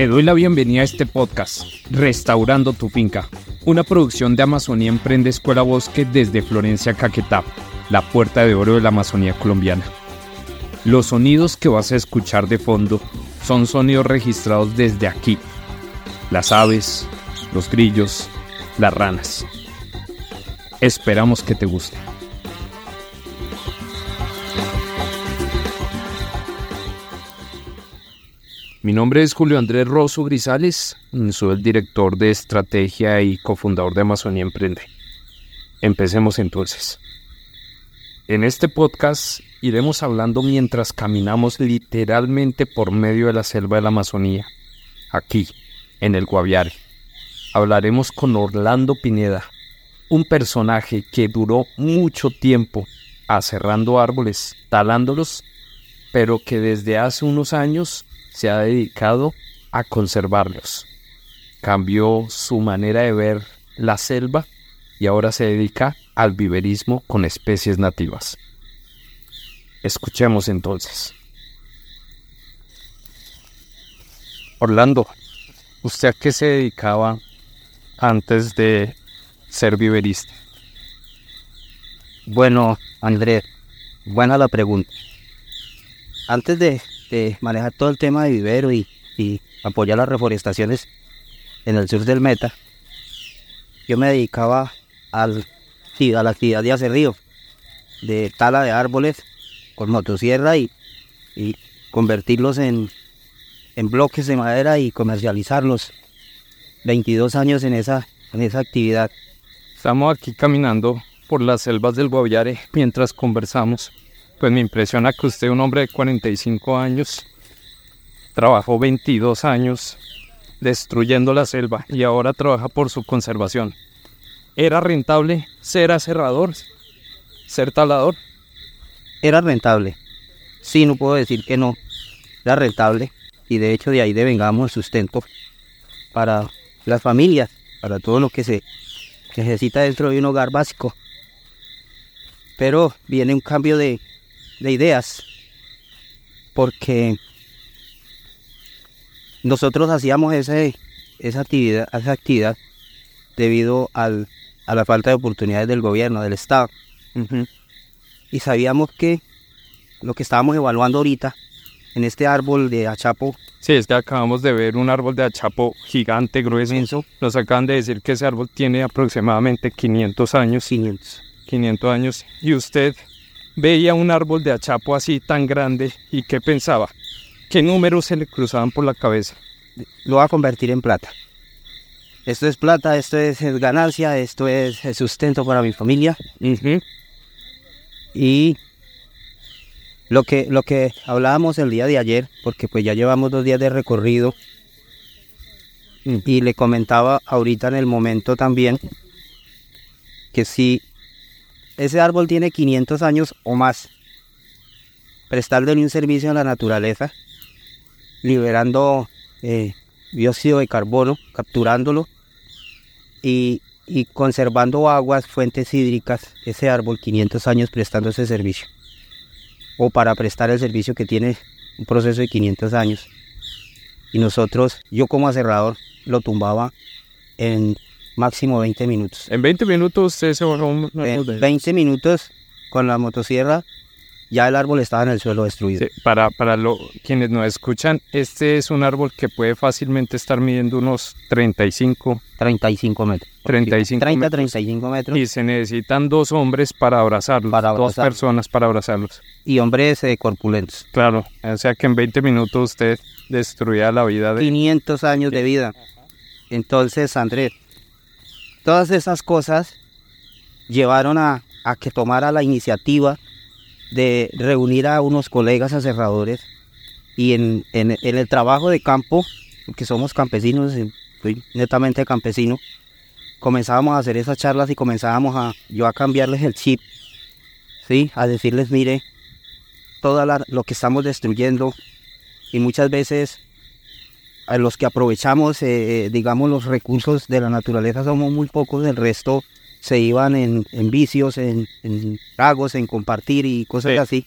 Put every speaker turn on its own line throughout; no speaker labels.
Te doy la bienvenida a este podcast, Restaurando tu Finca, una producción de Amazonía Emprende Escuela Bosque desde Florencia, Caquetá, la puerta de oro de la Amazonía colombiana. Los sonidos que vas a escuchar de fondo son sonidos registrados desde aquí. Las aves, los grillos, las ranas. Esperamos que te guste. Mi nombre es Julio Andrés Rosso Grisales, soy el director de estrategia y cofundador de Amazonía Emprende. Empecemos entonces. En este podcast iremos hablando mientras caminamos literalmente por medio de la selva de la Amazonía, aquí, en el Guaviare. Hablaremos con Orlando Pineda, un personaje que duró mucho tiempo aserrando árboles, talándolos, pero que desde hace unos años se ha dedicado a conservarlos. Cambió su manera de ver la selva y ahora se dedica al viverismo con especies nativas. Escuchemos entonces. Orlando, ¿usted a qué se dedicaba antes de ser viverista?
Bueno, Andrés, buena la pregunta. Antes de de manejar todo el tema de vivero y, apoyar las reforestaciones en el sur del Meta, yo me dedicaba a la actividad de río de tala de árboles con motosierra y, y convertirlos en, en bloques de madera y comercializarlos. 22 años en esa, en esa actividad.
Estamos aquí caminando por las selvas del Guaviare mientras conversamos pues me impresiona que usted, un hombre de 45 años, trabajó 22 años destruyendo la selva y ahora trabaja por su conservación. ¿Era rentable ser aserrador, ser talador?
Era rentable. Sí, no puedo decir que no. Era rentable y de hecho de ahí devengamos el sustento para las familias, para todo lo que se necesita dentro de un hogar básico. Pero viene un cambio de, de ideas, porque nosotros hacíamos ese, esa, actividad, esa actividad debido al, a la falta de oportunidades del gobierno, del Estado. Y sabíamos que lo que estábamos evaluando ahorita en este árbol de achapo.
Sí, es que acabamos de ver un árbol de achapo gigante, grueso. Nos acaban de decir que ese árbol tiene aproximadamente 500 años.
500.
500 años. Y usted veía un árbol de achapo así tan grande y qué pensaba, qué números se le cruzaban por la cabeza.
Lo va a convertir en plata. Esto es plata, esto es ganancia, esto es sustento para mi familia. Y lo que, lo que hablábamos el día de ayer, porque pues ya llevamos dos días de recorrido, mm. y le comentaba ahorita en el momento también que si ese árbol tiene 500 años o más, prestándole un servicio a la naturaleza, liberando eh, dióxido de carbono, capturándolo y, conservando aguas, fuentes hídricas, ese árbol 500 años prestando ese servicio. O para prestar el servicio que tiene un proceso de 500 años. Y nosotros, yo como aserrador, lo tumbaba en máximo 20 minutos.
En 20 minutos usted se bajó un...
En 20 minutos con la motosierra ya el árbol estaba en el suelo destruido.
para para lo, quienes nos escuchan, este es un árbol que puede fácilmente estar midiendo unos 35...
35 metros.
35
30, 35 metros.
Y se necesitan dos hombres para abrazarlos, para dos personas para abrazarlos.
Y hombres eh, corpulentos.
Claro, o sea que en 20 minutos usted destruía la vida de...
500 años de vida. Entonces, Andrés, Todas esas cosas llevaron a, que tomara la iniciativa de reunir a unos colegas aserradores y en, el trabajo de campo, que somos campesinos, soy netamente campesino, comenzábamos a hacer esas charlas y comenzábamos a yo a cambiarles el chip, ¿sí? a decirles, mire, todo lo que estamos destruyendo y muchas veces a los que aprovechamos, eh, eh, digamos, los recursos de la naturaleza somos muy pocos, el resto se iban en, vicios, en, en tragos, en compartir y cosas así.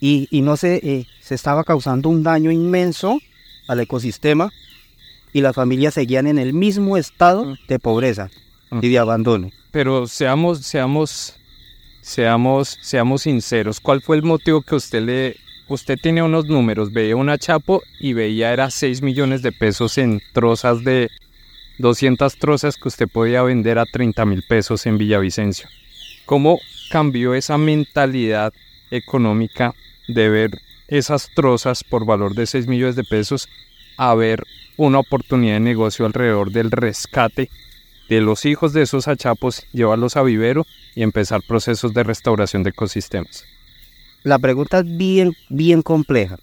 Y, no se, eh, se estaba causando un daño inmenso al ecosistema y las familias seguían en el mismo estado
Mm.
de pobreza
Mm.
y de abandono.
Pero seamos, seamos, seamos, seamos sinceros. ¿Cuál fue el motivo que usted le, usted tenía unos números, veía una chapo y veía era 6 millones de pesos en trozas de 200 trozas que usted podía vender a 30 mil pesos en Villavicencio? ¿Cómo cambió esa mentalidad económica de ver esas trozas por valor de 6 millones de pesos a ver una oportunidad de negocio alrededor del rescate de los hijos de esos achapos, llevarlos a vivero y empezar procesos de restauración de ecosistemas.
La pregunta es bien, bien compleja,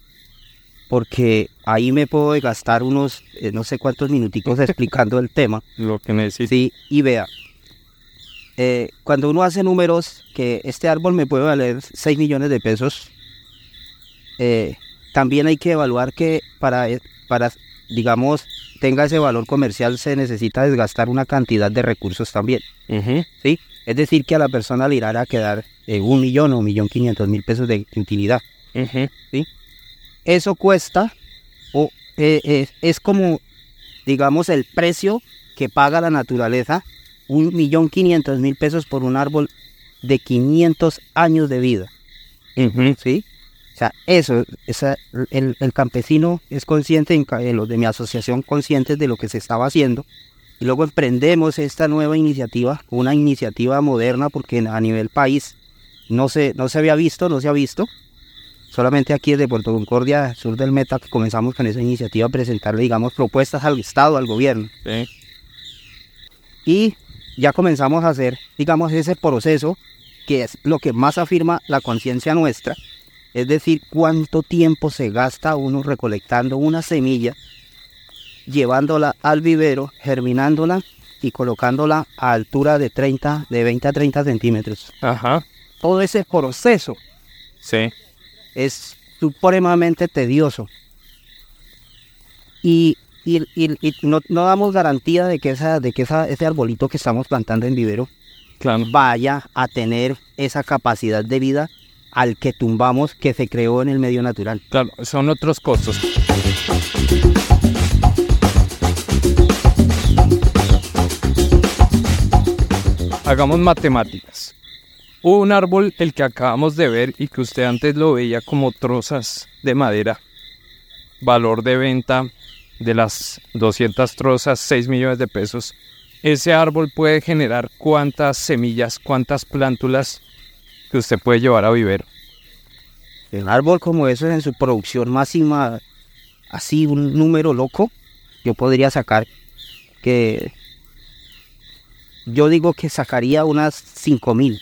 porque ahí me puedo gastar unos eh, no sé cuántos minuticos explicando el tema.
Lo que necesito.
Sí, y vea, eh, cuando uno hace números, que este árbol me puede valer 6 millones de pesos, eh, también hay que evaluar que para, para, digamos, tenga ese valor comercial se necesita desgastar una cantidad de recursos también, ¿sí? Es decir, que a la persona le irá a quedar eh, un millón o un millón quinientos mil pesos de utilidad.
ujú.
Eso cuesta, o eh, eh, es como, digamos, el precio que paga la naturaleza, un millón quinientos mil pesos por un árbol de 500 años de vida. ¿sí? O sea, eso, esa- el, el campesino es consciente, en eh, los de mi asociación conscientes de lo que se estaba haciendo, y luego emprendemos esta nueva iniciativa, una iniciativa moderna, porque a nivel país no se, no se había visto, no se ha visto, solamente aquí desde Puerto Concordia, sur del Meta, que comenzamos con esa iniciativa a presentarle, digamos, propuestas al Estado, al gobierno.
Sí.
Y ya comenzamos a hacer, digamos, ese proceso que es lo que más afirma la conciencia nuestra, es decir, cuánto tiempo se gasta uno recolectando una semilla, llevándola al vivero, germinándola y colocándola a altura de 30, de 20 a 30 centímetros.
Ajá.
Todo ese proceso
Sí.
es supremamente tedioso. Y, y- y- y no, no damos garantía de que, esa, de que esa, ese arbolito que estamos plantando en vivero
Claro.
vaya a tener esa capacidad de vida al que tumbamos que se creó en el medio natural.
Claro, son otros costos. Hagamos matemáticas. Un árbol, el que acabamos de ver y que usted antes lo veía como trozas de madera, valor de venta de las 200 trozas, 6 millones de pesos. Ese árbol puede generar cuántas semillas, cuántas plántulas que usted puede llevar a vivero.
El árbol como eso en su producción máxima, así un número loco, yo podría sacar que yo digo que sacaría unas 5000,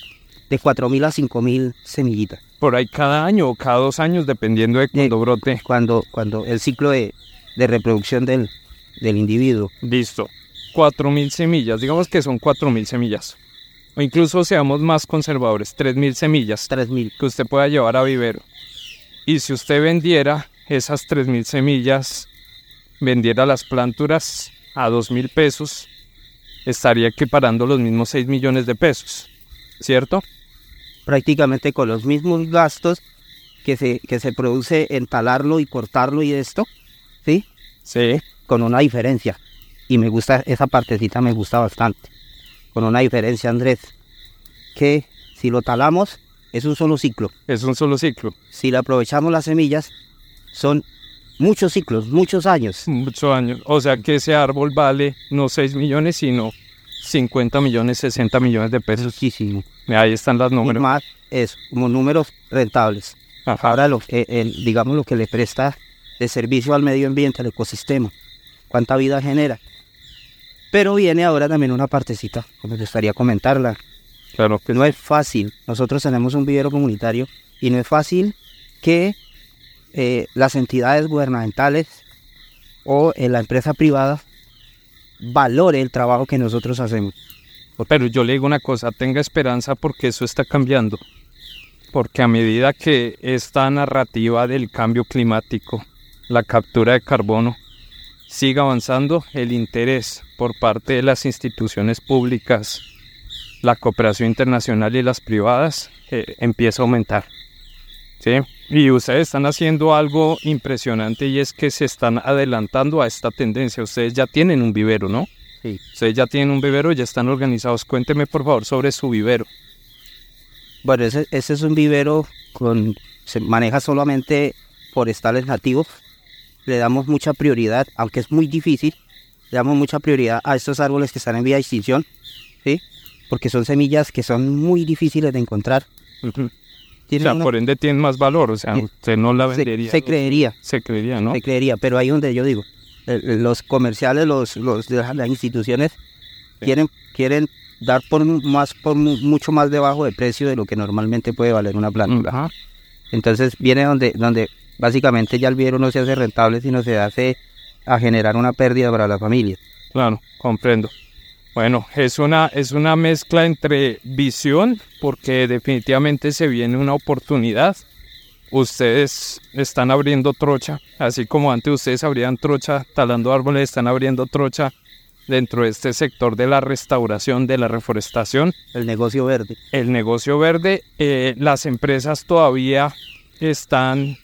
de 4000 a 5000 semillitas.
Por ahí cada año o cada dos años, dependiendo de cuando brote.
Cuando, cuando el ciclo de, de reproducción del, del individuo.
Listo. 4.000 semillas, digamos que son 4.000 semillas. O incluso seamos más conservadores, 3.000 semillas
3000.
que usted pueda llevar a vivero. Y si usted vendiera esas 3.000 semillas, vendiera las planturas a 2.000 pesos, estaría equiparando los mismos 6 millones de pesos. ¿Cierto?
prácticamente con los mismos gastos que se, que se produce en talarlo y cortarlo y esto, ¿sí?
Sí.
Con una diferencia. Y me gusta, esa partecita me gusta bastante. Con una diferencia, Andrés, que si lo talamos es un solo ciclo.
Es un solo ciclo.
Si le aprovechamos las semillas, son muchos ciclos, muchos años.
Muchos años. O sea que ese árbol vale no 6 millones, sino 50 millones, 60 millones de pesos.
Muchísimo.
Ahí están los
Y
números.
más es como números rentables.
Ajá.
Ahora, lo, eh, el- digamos, lo que le presta de servicio al medio ambiente, al ecosistema, cuánta vida genera. Pero viene ahora también una partecita, que me gustaría comentarla,
Claro
que no es fácil. Nosotros tenemos un vivero comunitario y no es fácil que eh, las entidades gubernamentales o eh, la empresa privada valore el trabajo que nosotros hacemos.
Pero yo le digo una cosa, tenga esperanza porque eso está cambiando. Porque a medida que esta narrativa del cambio climático, la captura de carbono, siga avanzando, el interés por parte de las instituciones públicas, la cooperación internacional y las privadas eh, empieza a aumentar. ¿Sí? Y ustedes están haciendo algo impresionante y es que se están adelantando a esta tendencia. Ustedes ya tienen un vivero, ¿no?
Sí.
Ustedes ya tienen un vivero, ya están organizados. Cuénteme por favor sobre su vivero.
Bueno, ese, ese es un vivero con se maneja solamente forestales nativos. Le damos mucha prioridad, aunque es muy difícil, le damos mucha prioridad a estos árboles que están en vía de extinción, ¿sí? Porque son semillas que son muy difíciles de encontrar.
O sea, por ende tienen más valor, o sea, usted no la vendería.
Se, creería.
Se creería, ¿no?
Se creería, pero ahí donde yo digo, los comerciales, los, los las instituciones quieren, quieren dar por más por mucho más debajo de precio de lo que normalmente puede valer una planta. Entonces viene donde donde básicamente ya el vivero no se hace rentable, sino se hace a generar una pérdida para la familia.
Claro, comprendo. Bueno, es una, es una mezcla entre visión, porque definitivamente se viene una oportunidad. Ustedes están abriendo trocha, así como antes ustedes abrían trocha talando árboles, están abriendo trocha dentro de este sector de la restauración, de la reforestación.
El negocio verde.
El negocio verde, eh, las empresas todavía están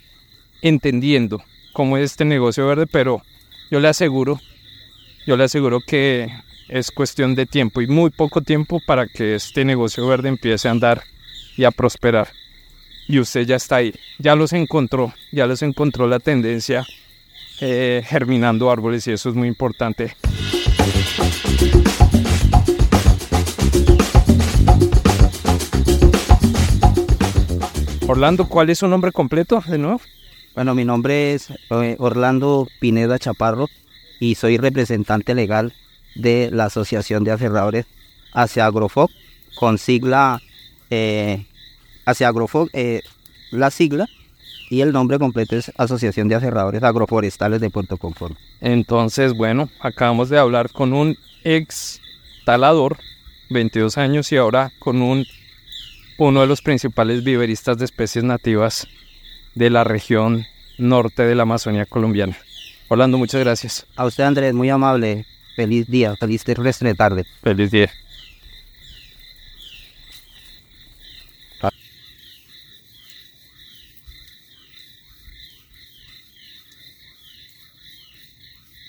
entendiendo cómo es este negocio verde, pero yo le aseguro, yo le aseguro que es cuestión de tiempo y muy poco tiempo para que este negocio verde empiece a andar y a prosperar. Y usted ya está ahí, ya los encontró, ya los encontró la tendencia eh, germinando árboles y eso es muy importante. Orlando, ¿cuál es su nombre completo de nuevo?
Bueno, mi nombre es eh, Orlando Pineda Chaparro y soy representante legal de la Asociación de Aferradores hacia Agrofoc, con sigla eh, hacia Agrofoc, eh, la sigla y el nombre completo es Asociación de Aferradores Agroforestales de Puerto Conforme.
Entonces, bueno, acabamos de hablar con un ex talador, 22 años, y ahora con un uno de los principales viveristas de especies nativas de la región norte de la Amazonía colombiana. Orlando, muchas gracias.
A usted, Andrés, muy amable. Feliz día, feliz resto de tarde.
Feliz día.